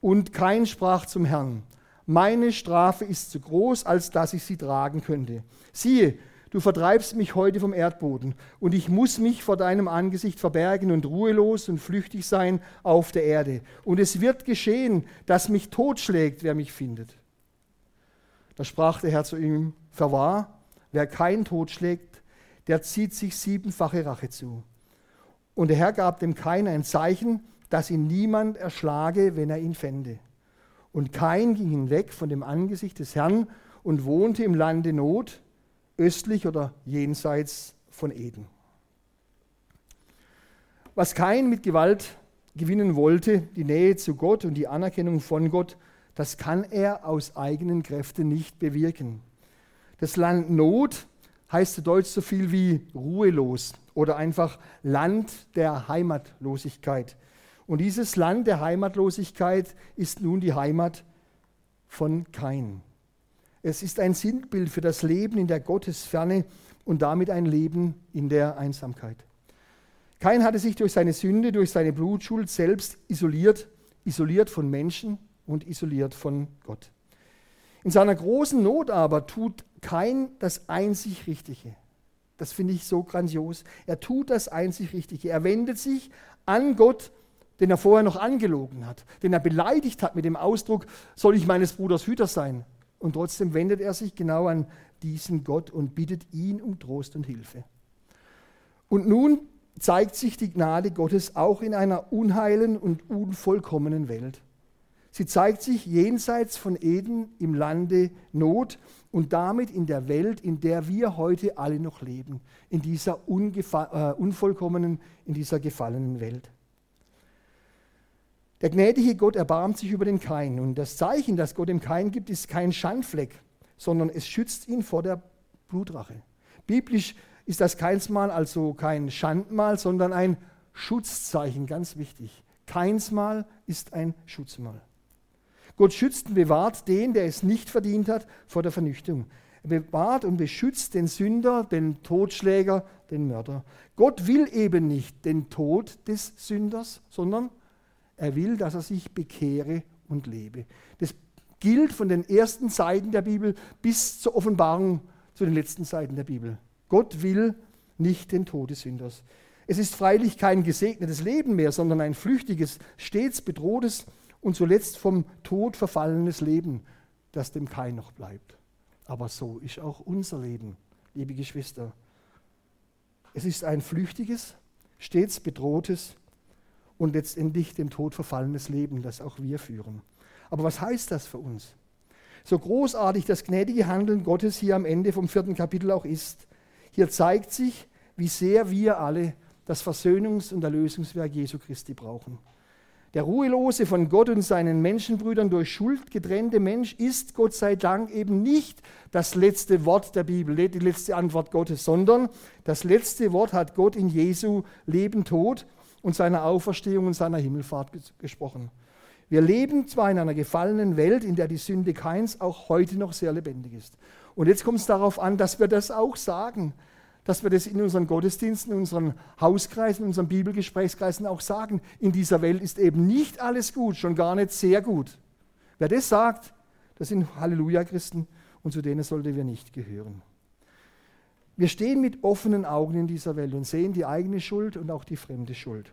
Und kein sprach zum Herrn, meine Strafe ist zu groß, als dass ich sie tragen könnte. Siehe, du vertreibst mich heute vom Erdboden, und ich muss mich vor deinem Angesicht verbergen und ruhelos und flüchtig sein auf der Erde. Und es wird geschehen, dass mich totschlägt, wer mich findet. Da sprach der Herr zu ihm, verwahr, wer kein Tod schlägt, der zieht sich siebenfache Rache zu. Und der Herr gab dem Kain ein Zeichen, dass ihn niemand erschlage, wenn er ihn fände. Und Kain ging hinweg von dem Angesicht des Herrn und wohnte im Lande Not, östlich oder jenseits von Eden. Was kein mit Gewalt gewinnen wollte, die Nähe zu Gott und die Anerkennung von Gott, das kann er aus eigenen Kräften nicht bewirken. Das Land Not heißt zu Deutsch so viel wie ruhelos oder einfach Land der Heimatlosigkeit. Und dieses Land der Heimatlosigkeit ist nun die Heimat von Kain. Es ist ein Sinnbild für das Leben in der Gottesferne und damit ein Leben in der Einsamkeit. Kain hatte sich durch seine Sünde, durch seine Blutschuld selbst isoliert, isoliert von Menschen und isoliert von Gott. In seiner großen Not aber tut Kain das einzig Richtige. Das finde ich so grandios. Er tut das einzig Richtige. Er wendet sich an Gott, den er vorher noch angelogen hat, den er beleidigt hat mit dem Ausdruck, soll ich meines Bruders Hüter sein? Und trotzdem wendet er sich genau an diesen Gott und bittet ihn um Trost und Hilfe. Und nun zeigt sich die Gnade Gottes auch in einer unheilen und unvollkommenen Welt. Sie zeigt sich jenseits von Eden im Lande Not und damit in der Welt, in der wir heute alle noch leben, in dieser äh, unvollkommenen, in dieser gefallenen Welt. Der gnädige Gott erbarmt sich über den Kain und das Zeichen, das Gott dem Kain gibt, ist kein Schandfleck, sondern es schützt ihn vor der Blutrache. Biblisch ist das keinsmal also kein Schandmal, sondern ein Schutzzeichen, ganz wichtig. Keinsmal ist ein Schutzmal. Gott schützt und bewahrt den, der es nicht verdient hat, vor der Vernichtung. Er bewahrt und beschützt den Sünder, den Totschläger, den Mörder. Gott will eben nicht den Tod des Sünders, sondern er will, dass er sich bekehre und lebe. Das gilt von den ersten Seiten der Bibel bis zur Offenbarung zu den letzten Seiten der Bibel. Gott will nicht den Tod des Sünders. Es ist freilich kein gesegnetes Leben mehr, sondern ein flüchtiges, stets bedrohtes und zuletzt vom Tod verfallenes Leben, das dem kein noch bleibt. Aber so ist auch unser Leben, liebe Geschwister. Es ist ein flüchtiges, stets bedrohtes und letztendlich dem Tod verfallenes Leben, das auch wir führen. Aber was heißt das für uns? So großartig das gnädige Handeln Gottes hier am Ende vom vierten Kapitel auch ist, hier zeigt sich, wie sehr wir alle das Versöhnungs- und Erlösungswerk Jesu Christi brauchen. Der ruhelose, von Gott und seinen Menschenbrüdern durch Schuld getrennte Mensch ist Gott sei Dank eben nicht das letzte Wort der Bibel, die letzte Antwort Gottes, sondern das letzte Wort hat Gott in Jesu Leben, Tod und seiner Auferstehung und seiner Himmelfahrt gesprochen. Wir leben zwar in einer gefallenen Welt, in der die Sünde Keins auch heute noch sehr lebendig ist. Und jetzt kommt es darauf an, dass wir das auch sagen, dass wir das in unseren Gottesdiensten, in unseren Hauskreisen, in unseren Bibelgesprächskreisen auch sagen. In dieser Welt ist eben nicht alles gut, schon gar nicht sehr gut. Wer das sagt, das sind Halleluja-Christen und zu denen sollten wir nicht gehören. Wir stehen mit offenen Augen in dieser Welt und sehen die eigene Schuld und auch die fremde Schuld.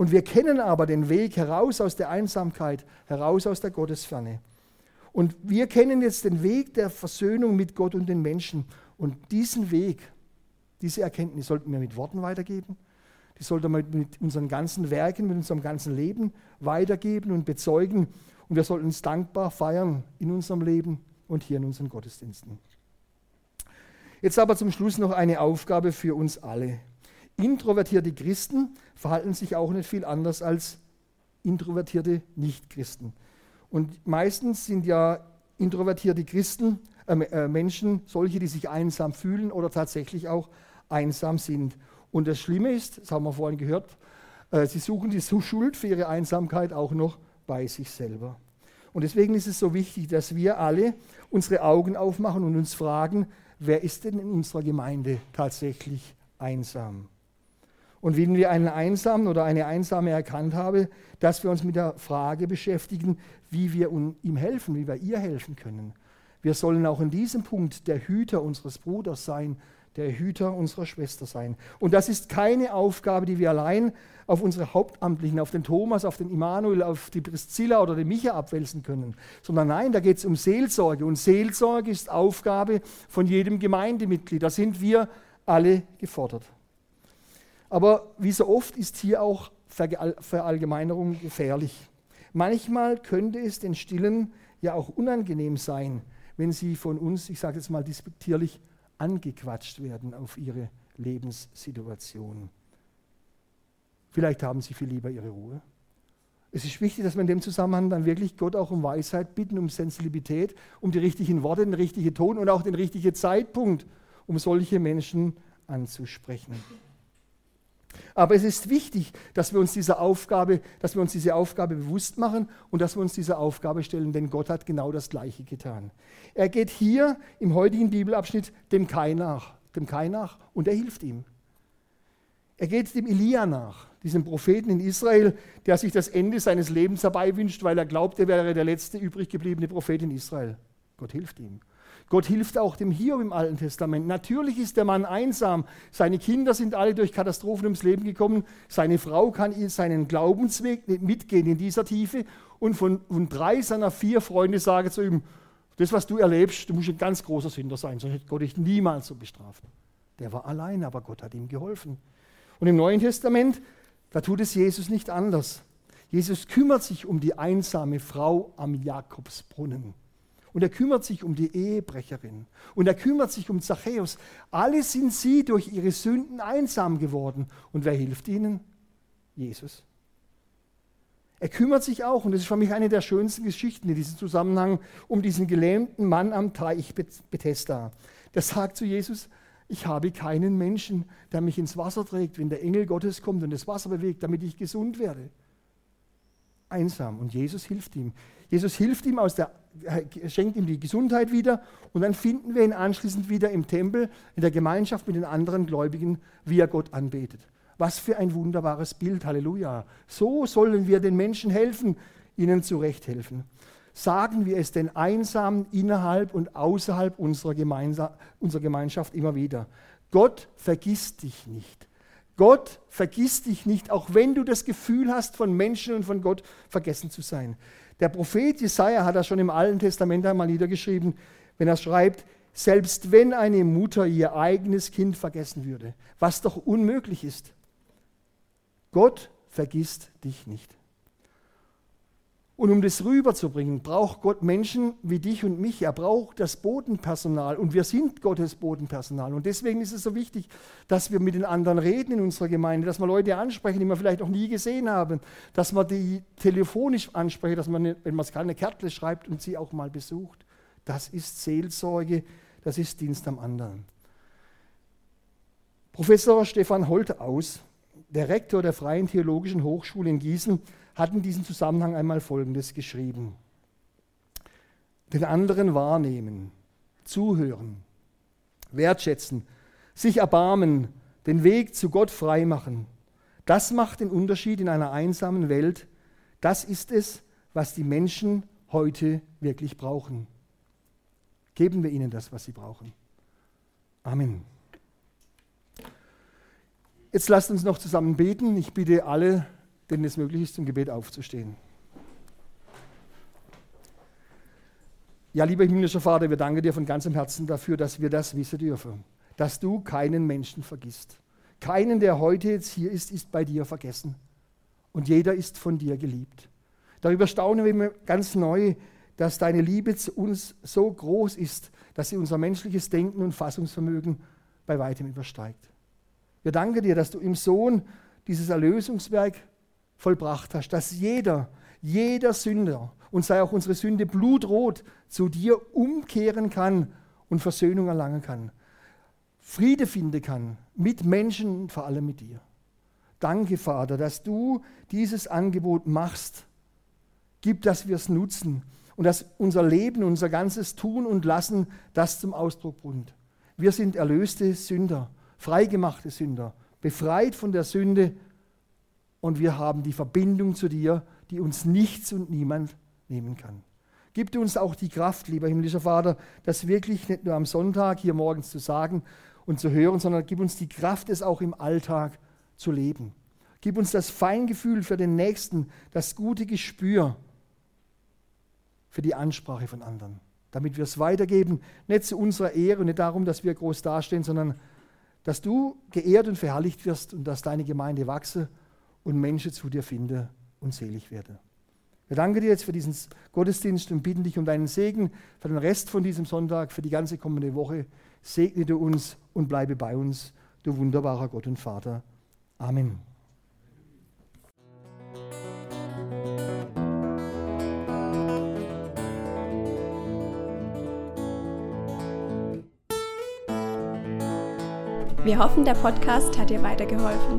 Und wir kennen aber den Weg heraus aus der Einsamkeit, heraus aus der Gottesferne. Und wir kennen jetzt den Weg der Versöhnung mit Gott und den Menschen. Und diesen Weg, diese Erkenntnis sollten wir mit Worten weitergeben. Die sollten wir mit unseren ganzen Werken, mit unserem ganzen Leben weitergeben und bezeugen. Und wir sollten uns dankbar feiern in unserem Leben und hier in unseren Gottesdiensten. Jetzt aber zum Schluss noch eine Aufgabe für uns alle. Introvertierte Christen verhalten sich auch nicht viel anders als introvertierte Nichtchristen. Und meistens sind ja introvertierte Christen, äh, äh, Menschen solche, die sich einsam fühlen oder tatsächlich auch einsam sind. Und das Schlimme ist, das haben wir vorhin gehört, äh, sie suchen die Schuld für ihre Einsamkeit auch noch bei sich selber. Und deswegen ist es so wichtig, dass wir alle unsere Augen aufmachen und uns fragen, wer ist denn in unserer Gemeinde tatsächlich einsam? Und wenn wir einen Einsamen oder eine Einsame erkannt haben, dass wir uns mit der Frage beschäftigen, wie wir ihm helfen, wie wir ihr helfen können. Wir sollen auch in diesem Punkt der Hüter unseres Bruders sein, der Hüter unserer Schwester sein. Und das ist keine Aufgabe, die wir allein auf unsere Hauptamtlichen, auf den Thomas, auf den Immanuel, auf die Priscilla oder den Micha abwälzen können, sondern nein, da geht es um Seelsorge. Und Seelsorge ist Aufgabe von jedem Gemeindemitglied. Da sind wir alle gefordert. Aber wie so oft ist hier auch Verallgemeinerung gefährlich. Manchmal könnte es den Stillen ja auch unangenehm sein, wenn sie von uns, ich sage jetzt mal despektierlich, angequatscht werden auf ihre Lebenssituation. Vielleicht haben sie viel lieber ihre Ruhe. Es ist wichtig, dass wir in dem Zusammenhang dann wirklich Gott auch um Weisheit bitten, um Sensibilität, um die richtigen Worte, den richtigen Ton und auch den richtigen Zeitpunkt, um solche Menschen anzusprechen. Aber es ist wichtig, dass wir uns diese Aufgabe, dass wir uns diese Aufgabe bewusst machen und dass wir uns dieser Aufgabe stellen, denn Gott hat genau das Gleiche getan. Er geht hier im heutigen Bibelabschnitt dem Kai nach, dem Kai nach und er hilft ihm. Er geht dem Elia nach, diesem Propheten in Israel, der sich das Ende seines Lebens herbei wünscht, weil er glaubt, er wäre der letzte übrig gebliebene Prophet in Israel. Gott hilft ihm. Gott hilft auch dem Hiob im Alten Testament. Natürlich ist der Mann einsam. Seine Kinder sind alle durch Katastrophen ums Leben gekommen. Seine Frau kann ihn seinen Glaubensweg nicht mitgehen in dieser Tiefe. Und von, von drei seiner vier Freunde sagen zu ihm, das, was du erlebst, du musst ein ganz großer Sünder sein, sonst hätte Gott dich niemals so bestraft. Der war allein, aber Gott hat ihm geholfen. Und im Neuen Testament, da tut es Jesus nicht anders. Jesus kümmert sich um die einsame Frau am Jakobsbrunnen. Und er kümmert sich um die Ehebrecherin. Und er kümmert sich um Zachäus. Alle sind sie durch ihre Sünden einsam geworden. Und wer hilft ihnen? Jesus. Er kümmert sich auch, und das ist für mich eine der schönsten Geschichten in diesem Zusammenhang, um diesen gelähmten Mann am Teich Bethesda. Der sagt zu Jesus, ich habe keinen Menschen, der mich ins Wasser trägt, wenn der Engel Gottes kommt und das Wasser bewegt, damit ich gesund werde. Einsam. Und Jesus hilft ihm. Jesus hilft ihm aus der schenkt ihm die Gesundheit wieder und dann finden wir ihn anschließend wieder im Tempel, in der Gemeinschaft mit den anderen Gläubigen, wie er Gott anbetet. Was für ein wunderbares Bild, Halleluja. So sollen wir den Menschen helfen, ihnen zurechthelfen. Sagen wir es den Einsamen innerhalb und außerhalb unserer, unserer Gemeinschaft immer wieder. Gott vergisst dich nicht. Gott vergisst dich nicht, auch wenn du das Gefühl hast, von Menschen und von Gott vergessen zu sein. Der Prophet Jesaja hat das schon im Alten Testament einmal niedergeschrieben, wenn er schreibt, selbst wenn eine Mutter ihr eigenes Kind vergessen würde, was doch unmöglich ist, Gott vergisst dich nicht. Und um das rüberzubringen, braucht Gott Menschen wie dich und mich. Er braucht das Bodenpersonal und wir sind Gottes Bodenpersonal. Und deswegen ist es so wichtig, dass wir mit den anderen reden in unserer Gemeinde, dass wir Leute ansprechen, die wir vielleicht noch nie gesehen haben, dass wir die telefonisch ansprechen, dass man, wenn man es keine Kärtle schreibt und sie auch mal besucht. Das ist Seelsorge, das ist Dienst am anderen. Professor Stefan Holtaus, der Rektor der Freien Theologischen Hochschule in Gießen, hat in diesem Zusammenhang einmal Folgendes geschrieben. Den anderen wahrnehmen, zuhören, wertschätzen, sich erbarmen, den Weg zu Gott freimachen. Das macht den Unterschied in einer einsamen Welt. Das ist es, was die Menschen heute wirklich brauchen. Geben wir ihnen das, was sie brauchen. Amen. Jetzt lasst uns noch zusammen beten. Ich bitte alle, denen es möglich ist, zum Gebet aufzustehen. Ja, lieber himmlischer Vater, wir danken dir von ganzem Herzen dafür, dass wir das wissen dürfen, dass du keinen Menschen vergisst. Keinen, der heute jetzt hier ist, ist bei dir vergessen. Und jeder ist von dir geliebt. Darüber staunen wir ganz neu, dass deine Liebe zu uns so groß ist, dass sie unser menschliches Denken und Fassungsvermögen bei weitem übersteigt. Wir danken dir, dass du im Sohn dieses Erlösungswerk vollbracht hast, dass jeder, jeder Sünder, und sei auch unsere Sünde blutrot, zu dir umkehren kann und Versöhnung erlangen kann. Friede finden kann mit Menschen vor allem mit dir. Danke, Vater, dass du dieses Angebot machst. Gib, dass wir es nutzen und dass unser Leben, unser ganzes Tun und Lassen das zum Ausdruck bringt. Wir sind erlöste Sünder, freigemachte Sünder, befreit von der Sünde und wir haben die Verbindung zu dir, die uns nichts und niemand nehmen kann. Gib uns auch die Kraft, lieber himmlischer Vater, das wirklich nicht nur am Sonntag hier morgens zu sagen und zu hören, sondern gib uns die Kraft, es auch im Alltag zu leben. Gib uns das Feingefühl für den Nächsten, das gute Gespür für die Ansprache von anderen, damit wir es weitergeben, nicht zu unserer Ehre und nicht darum, dass wir groß dastehen, sondern dass du geehrt und verherrlicht wirst und dass deine Gemeinde wachse und Menschen zu dir finde und selig werde. Wir danken dir jetzt für diesen Gottesdienst und bitten dich um deinen Segen für den Rest von diesem Sonntag, für die ganze kommende Woche. Segne du uns und bleibe bei uns, du wunderbarer Gott und Vater. Amen. Wir hoffen, der Podcast hat dir weitergeholfen.